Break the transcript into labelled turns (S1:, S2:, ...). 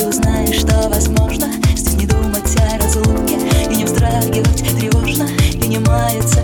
S1: Ты узнаешь, что возможно. Здесь не думать о разлуке И не вздрагивать тревожно. И не маяться